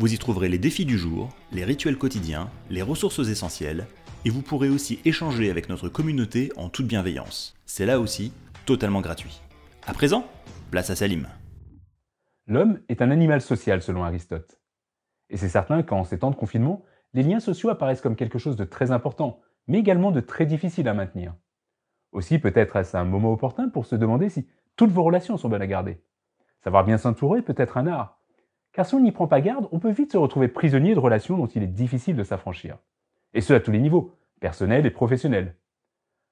Vous y trouverez les défis du jour, les rituels quotidiens, les ressources essentielles et vous pourrez aussi échanger avec notre communauté en toute bienveillance. C'est là aussi totalement gratuit. À présent, place à Salim. L'homme est un animal social selon Aristote. Et c'est certain qu'en ces temps de confinement, les liens sociaux apparaissent comme quelque chose de très important, mais également de très difficile à maintenir. Aussi peut-être est-ce un moment opportun pour se demander si toutes vos relations sont bonnes à garder. Savoir bien s'entourer peut être un art. Car si on n'y prend pas garde, on peut vite se retrouver prisonnier de relations dont il est difficile de s'affranchir. Et ce à tous les niveaux, personnels et professionnels.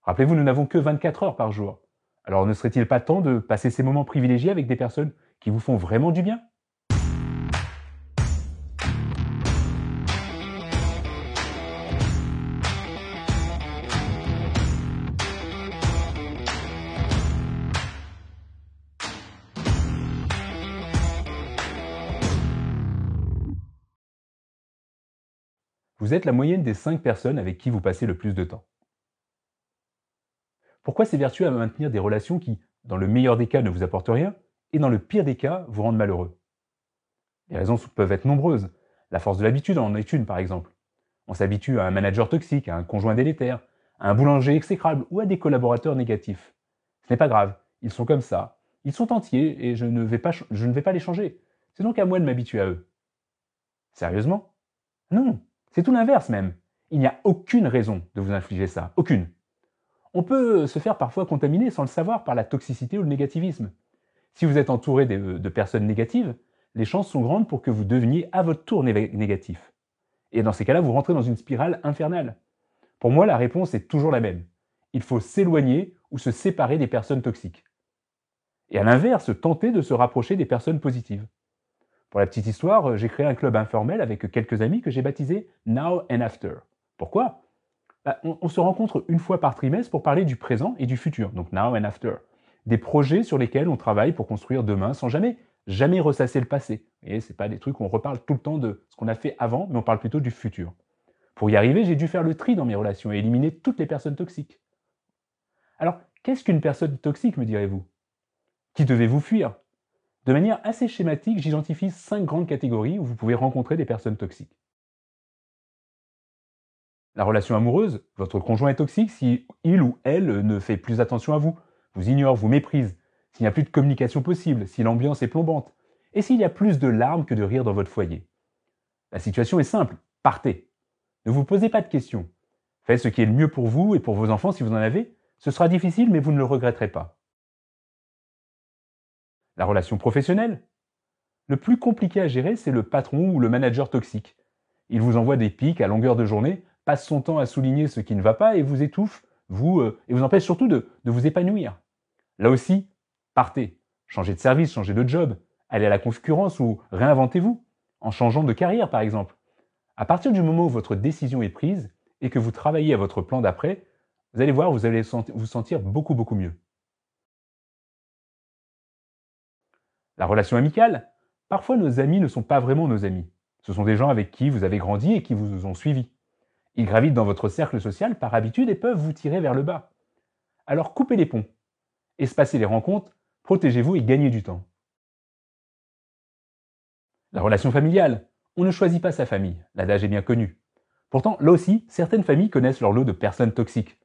Rappelez-vous, nous n'avons que 24 heures par jour. Alors ne serait-il pas temps de passer ces moments privilégiés avec des personnes qui vous font vraiment du bien? Vous êtes la moyenne des 5 personnes avec qui vous passez le plus de temps. Pourquoi c'est vertueux à maintenir des relations qui, dans le meilleur des cas, ne vous apportent rien, et dans le pire des cas, vous rendent malheureux? Les raisons peuvent être nombreuses. La force de l'habitude en est une, par exemple. On s'habitue à un manager toxique, à un conjoint délétère, à un boulanger exécrable ou à des collaborateurs négatifs. Ce n'est pas grave, ils sont comme ça, ils sont entiers et je ne vais pas les changer. C'est donc à moi de m'habituer à eux. Sérieusement? Non, c'est tout l'inverse même. Il n'y a aucune raison de vous infliger ça, aucune. On peut se faire parfois contaminer sans le savoir par la toxicité ou le négativisme. Si vous êtes entouré de, personnes négatives, les chances sont grandes pour que vous deveniez à votre tour négatif. Et dans ces cas-là, vous rentrez dans une spirale infernale. Pour moi, la réponse est toujours la même. Il faut s'éloigner ou se séparer des personnes toxiques. Et à l'inverse, tenter de se rapprocher des personnes positives. Pour la petite histoire, j'ai créé un club informel avec quelques amis que j'ai baptisé Now and After. Pourquoi? Bah, on, se rencontre une fois par trimestre pour parler du présent et du futur, donc now and after. Des projets sur lesquels on travaille pour construire demain sans jamais, jamais ressasser le passé. Et c'est pas des trucs où on reparle tout le temps de ce qu'on a fait avant, mais on parle plutôt du futur. Pour y arriver, j'ai dû faire le tri dans mes relations et éliminer toutes les personnes toxiques. Alors, qu'est-ce qu'une personne toxique, me direz-vous? Qui devez-vous fuir? De manière assez schématique, j'identifie cinq grandes catégories où vous pouvez rencontrer des personnes toxiques. La relation amoureuse, votre conjoint est toxique si il ou elle ne fait plus attention à vous, vous ignore, vous méprise, s'il n'y a plus de communication possible, si l'ambiance est plombante, et s'il y a plus de larmes que de rire dans votre foyer. La situation est simple, partez. Ne vous posez pas de questions. Faites ce qui est le mieux pour vous et pour vos enfants si vous en avez. Ce sera difficile, mais vous ne le regretterez pas. La relation professionnelle Le plus compliqué à gérer, c'est le patron ou le manager toxique. Il vous envoie des pics à longueur de journée passe son temps à souligner ce qui ne va pas et vous étouffe, vous, euh, et vous empêche surtout de, de vous épanouir. Là aussi, partez, changez de service, changez de job, allez à la concurrence ou réinventez-vous, en changeant de carrière par exemple. À partir du moment où votre décision est prise et que vous travaillez à votre plan d'après, vous allez voir, vous allez vous sentir beaucoup beaucoup mieux. La relation amicale Parfois nos amis ne sont pas vraiment nos amis. Ce sont des gens avec qui vous avez grandi et qui vous ont suivi. Ils gravitent dans votre cercle social par habitude et peuvent vous tirer vers le bas. Alors coupez les ponts, espacez les rencontres, protégez-vous et gagnez du temps. La relation familiale. On ne choisit pas sa famille, l'adage est bien connu. Pourtant, là aussi, certaines familles connaissent leur lot de personnes toxiques.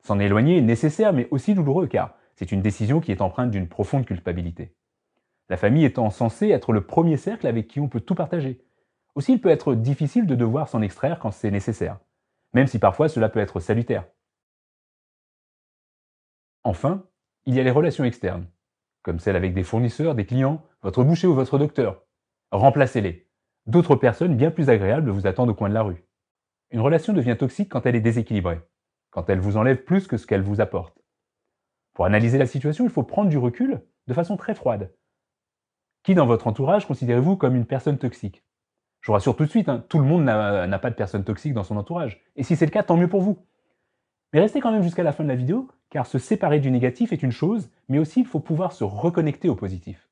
S'en éloigner est nécessaire mais aussi douloureux car c'est une décision qui est empreinte d'une profonde culpabilité. La famille étant censée être le premier cercle avec qui on peut tout partager. Aussi, il peut être difficile de devoir s'en extraire quand c'est nécessaire même si parfois cela peut être salutaire. Enfin, il y a les relations externes, comme celles avec des fournisseurs, des clients, votre boucher ou votre docteur. Remplacez-les. D'autres personnes bien plus agréables vous attendent au coin de la rue. Une relation devient toxique quand elle est déséquilibrée, quand elle vous enlève plus que ce qu'elle vous apporte. Pour analyser la situation, il faut prendre du recul de façon très froide. Qui dans votre entourage considérez-vous comme une personne toxique? Je vous rassure tout de suite, hein, tout le monde n'a pas de personnes toxiques dans son entourage. Et si c'est le cas, tant mieux pour vous. Mais restez quand même jusqu'à la fin de la vidéo, car se séparer du négatif est une chose, mais aussi il faut pouvoir se reconnecter au positif.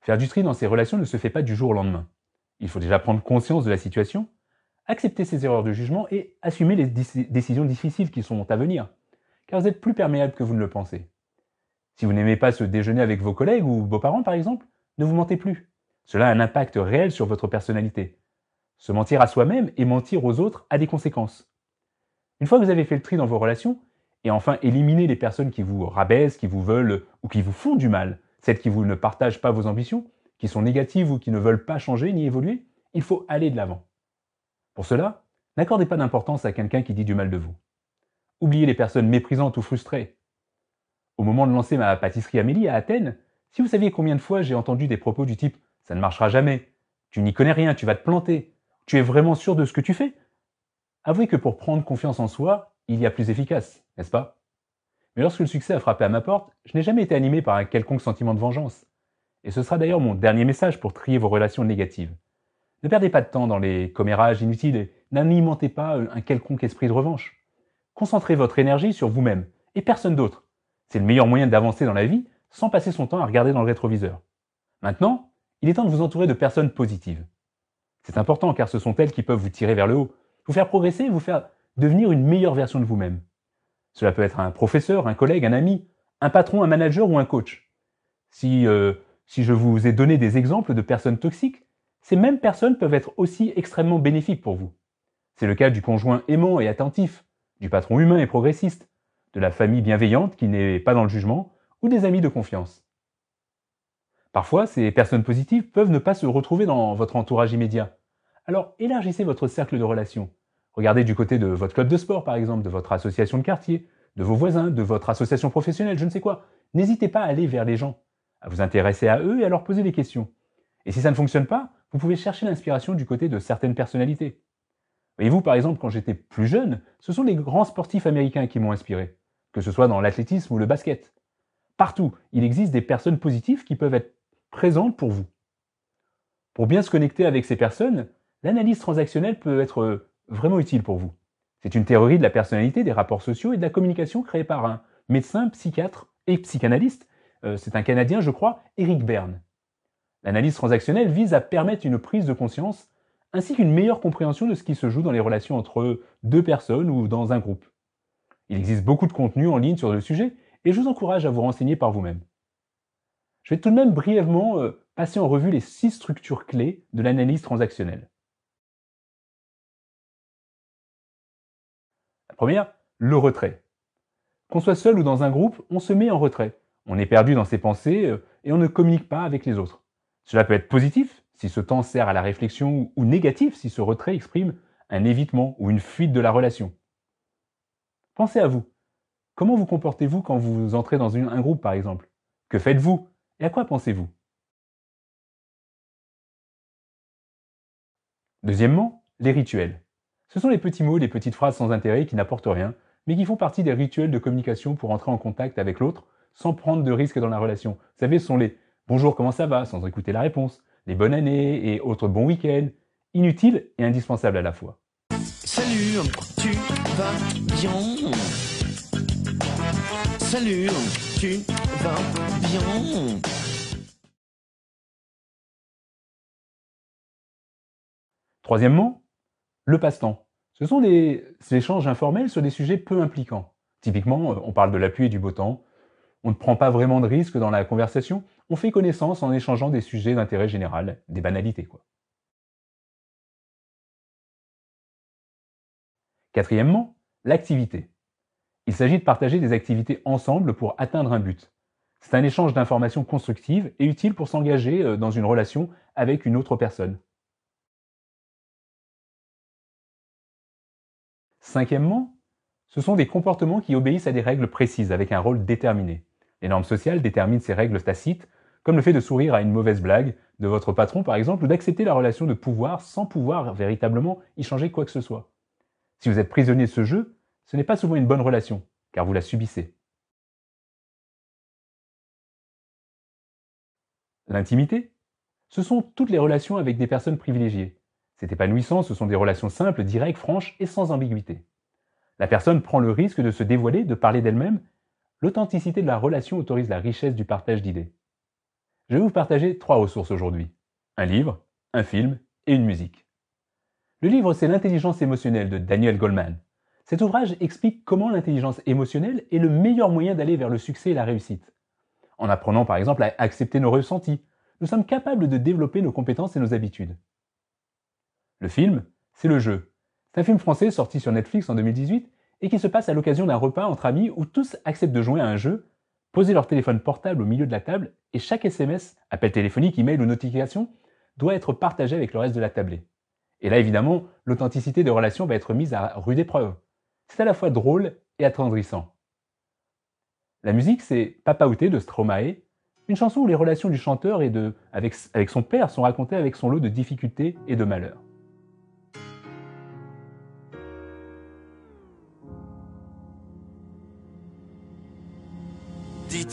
Faire du tri dans ses relations ne se fait pas du jour au lendemain. Il faut déjà prendre conscience de la situation, accepter ses erreurs de jugement et assumer les décisions difficiles qui sont à venir, car vous êtes plus perméable que vous ne le pensez. Si vous n'aimez pas se déjeuner avec vos collègues ou vos parents par exemple, ne vous mentez plus. Cela a un impact réel sur votre personnalité. Se mentir à soi-même et mentir aux autres a des conséquences. Une fois que vous avez fait le tri dans vos relations, et enfin éliminer les personnes qui vous rabaissent, qui vous veulent ou qui vous font du mal, celles qui vous ne partagent pas vos ambitions, qui sont négatives ou qui ne veulent pas changer ni évoluer, il faut aller de l'avant. Pour cela, n'accordez pas d'importance à quelqu'un qui dit du mal de vous. Oubliez les personnes méprisantes ou frustrées. Au moment de lancer ma pâtisserie Amélie à Athènes, si vous saviez combien de fois j'ai entendu des propos du type ça ne marchera jamais, tu n'y connais rien, tu vas te planter, tu es vraiment sûr de ce que tu fais? Avouez que pour prendre confiance en soi, il y a plus efficace, n'est-ce pas? Mais lorsque le succès a frappé à ma porte, je n'ai jamais été animé par un quelconque sentiment de vengeance. Et ce sera d'ailleurs mon dernier message pour trier vos relations négatives. Ne perdez pas de temps dans les commérages inutiles et n'alimentez pas un quelconque esprit de revanche. Concentrez votre énergie sur vous-même et personne d'autre. C'est le meilleur moyen d'avancer dans la vie sans passer son temps à regarder dans le rétroviseur. Maintenant, il est temps de vous entourer de personnes positives. C'est important car ce sont elles qui peuvent vous tirer vers le haut, vous faire progresser, vous faire devenir une meilleure version de vous-même. Cela peut être un professeur, un collègue, un ami, un patron, un manager ou un coach. Si, euh, si je vous ai donné des exemples de personnes toxiques, ces mêmes personnes peuvent être aussi extrêmement bénéfiques pour vous. C'est le cas du conjoint aimant et attentif, du patron humain et progressiste, de la famille bienveillante qui n'est pas dans le jugement, des amis de confiance. Parfois, ces personnes positives peuvent ne pas se retrouver dans votre entourage immédiat. Alors élargissez votre cercle de relations. Regardez du côté de votre club de sport, par exemple, de votre association de quartier, de vos voisins, de votre association professionnelle, je ne sais quoi. N'hésitez pas à aller vers les gens, à vous intéresser à eux et à leur poser des questions. Et si ça ne fonctionne pas, vous pouvez chercher l'inspiration du côté de certaines personnalités. Voyez-vous, par exemple, quand j'étais plus jeune, ce sont les grands sportifs américains qui m'ont inspiré, que ce soit dans l'athlétisme ou le basket. Partout, il existe des personnes positives qui peuvent être présente pour vous. Pour bien se connecter avec ces personnes, l'analyse transactionnelle peut être euh, vraiment utile pour vous. C'est une théorie de la personnalité, des rapports sociaux et de la communication créée par un médecin, psychiatre et psychanalyste. Euh, c'est un Canadien, je crois, Eric Berne. L'analyse transactionnelle vise à permettre une prise de conscience ainsi qu'une meilleure compréhension de ce qui se joue dans les relations entre deux personnes ou dans un groupe. Il existe beaucoup de contenu en ligne sur le sujet et je vous encourage à vous renseigner par vous-même. Je vais tout de même brièvement euh, passer en revue les six structures clés de l'analyse transactionnelle. La première, le retrait. Qu'on soit seul ou dans un groupe, on se met en retrait. On est perdu dans ses pensées euh, et on ne communique pas avec les autres. Cela peut être positif si ce temps sert à la réflexion ou négatif si ce retrait exprime un évitement ou une fuite de la relation. Pensez à vous. Comment vous comportez-vous quand vous entrez dans un groupe par exemple? Que faites-vous? Et à quoi pensez-vous? Deuxièmement, les rituels. Ce sont les petits mots, les petites phrases sans intérêt qui n'apportent rien, mais qui font partie des rituels de communication pour entrer en contact avec l'autre sans prendre de risques dans la relation. Vous savez, ce sont les bonjour, comment ça va? sans écouter la réponse, les bonnes années et autres bons week-ends, inutiles et indispensables à la fois. Salut, tu vas bien? Salut, tu vas bien? Troisièmement, le passe-temps. Ce sont des échanges informels sur des sujets peu impliquants. Typiquement, on parle de la pluie et du beau temps. On ne prend pas vraiment de risques dans la conversation. On fait connaissance en échangeant des sujets d'intérêt général, des banalités, quoi. Quatrièmement, l'activité. Il s'agit de partager des activités ensemble pour atteindre un but. C'est un échange d'informations constructives et utile pour s'engager euh, dans une relation avec une autre personne. Cinquièmement, ce sont des comportements qui obéissent à des règles précises avec un rôle déterminé. Les normes sociales déterminent ces règles tacites, comme le fait de sourire à une mauvaise blague de votre patron par exemple, ou d'accepter la relation de pouvoir sans pouvoir véritablement y changer quoi que ce soit. Si vous êtes prisonnier de ce jeu, ce n'est pas souvent une bonne relation, car vous la subissez. L'intimité, ce sont toutes les relations avec des personnes privilégiées. C'est épanouissant, ce sont des relations simples, directes, franches et sans ambiguïté. La personne prend le risque de se dévoiler, de parler d'elle-même. L'authenticité de la relation autorise la richesse du partage d'idées. Je vais vous partager trois ressources aujourd'hui. Un livre, un film et une musique. Le livre, c'est L'intelligence émotionnelle de Daniel Goleman. Cet ouvrage explique comment l'intelligence émotionnelle est le meilleur moyen d'aller vers le succès et la réussite. En apprenant par exemple à accepter nos ressentis, nous sommes capables de développer nos compétences et nos habitudes. Le film, c'est le jeu. C'est un film français sorti sur Netflix en 2018 et qui se passe à l'occasion d'un repas entre amis où tous acceptent de jouer à un jeu, poser leur téléphone portable au milieu de la table et chaque SMS, appel téléphonique, email ou notification doit être partagé avec le reste de la tablée. Et là, évidemment, l'authenticité des relations va être mise à rude épreuve. C'est à la fois drôle et attendrissant. La musique, c'est Papa Outé de Stromae, une chanson où les relations du chanteur avec son père sont racontées avec son lot de difficultés et de malheurs.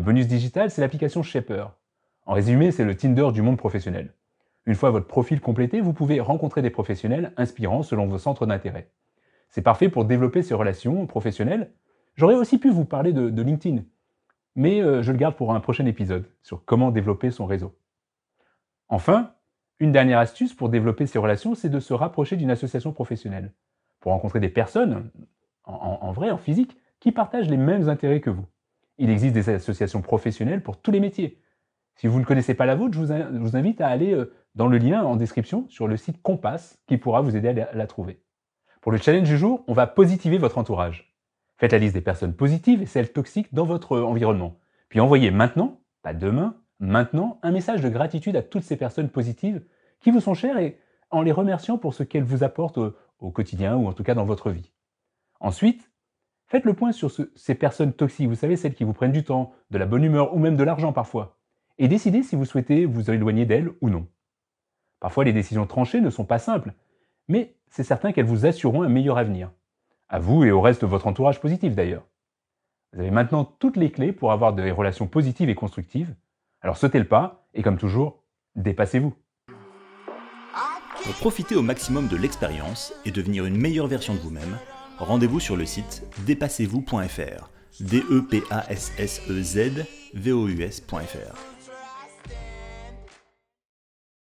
le bonus digital, c'est l'application Shaper. En résumé, c'est le Tinder du monde professionnel. Une fois votre profil complété, vous pouvez rencontrer des professionnels inspirants selon vos centres d'intérêt. C'est parfait pour développer ces relations professionnelles. J'aurais aussi pu vous parler de, LinkedIn, mais euh, je le garde pour un prochain épisode sur comment développer son réseau. Enfin, une dernière astuce pour développer ces relations, c'est de se rapprocher d'une association professionnelle, pour rencontrer des personnes, en, vrai, en physique, qui partagent les mêmes intérêts que vous. Il existe des associations professionnelles pour tous les métiers. Si vous ne connaissez pas la vôtre, je vous, invite à aller euh, dans le lien en description sur le site Compass qui pourra vous aider à la trouver. Pour le challenge du jour, on va positiver votre entourage. Faites la liste des personnes positives et celles toxiques dans votre environnement. Puis envoyez maintenant, pas demain, maintenant un message de gratitude à toutes ces personnes positives qui vous sont chères et en les remerciant pour ce qu'elles vous apportent au, quotidien ou en tout cas dans votre vie. Ensuite, faites le point sur ces personnes toxiques, vous savez, celles qui vous prennent du temps, de la bonne humeur ou même de l'argent parfois, et décidez si vous souhaitez vous éloigner d'elles ou non. Parfois, les décisions tranchées ne sont pas simples, mais c'est certain qu'elles vous assureront un meilleur avenir. À vous et au reste de votre entourage positif d'ailleurs. Vous avez maintenant toutes les clés pour avoir des relations positives et constructives alors sautez le pas et comme toujours, dépassez-vous. Pour profiter au maximum de l'expérience et devenir une meilleure version de vous-même, rendez-vous sur le site dépassez-vous.fr. D E P A S S E Z V O U S.fr.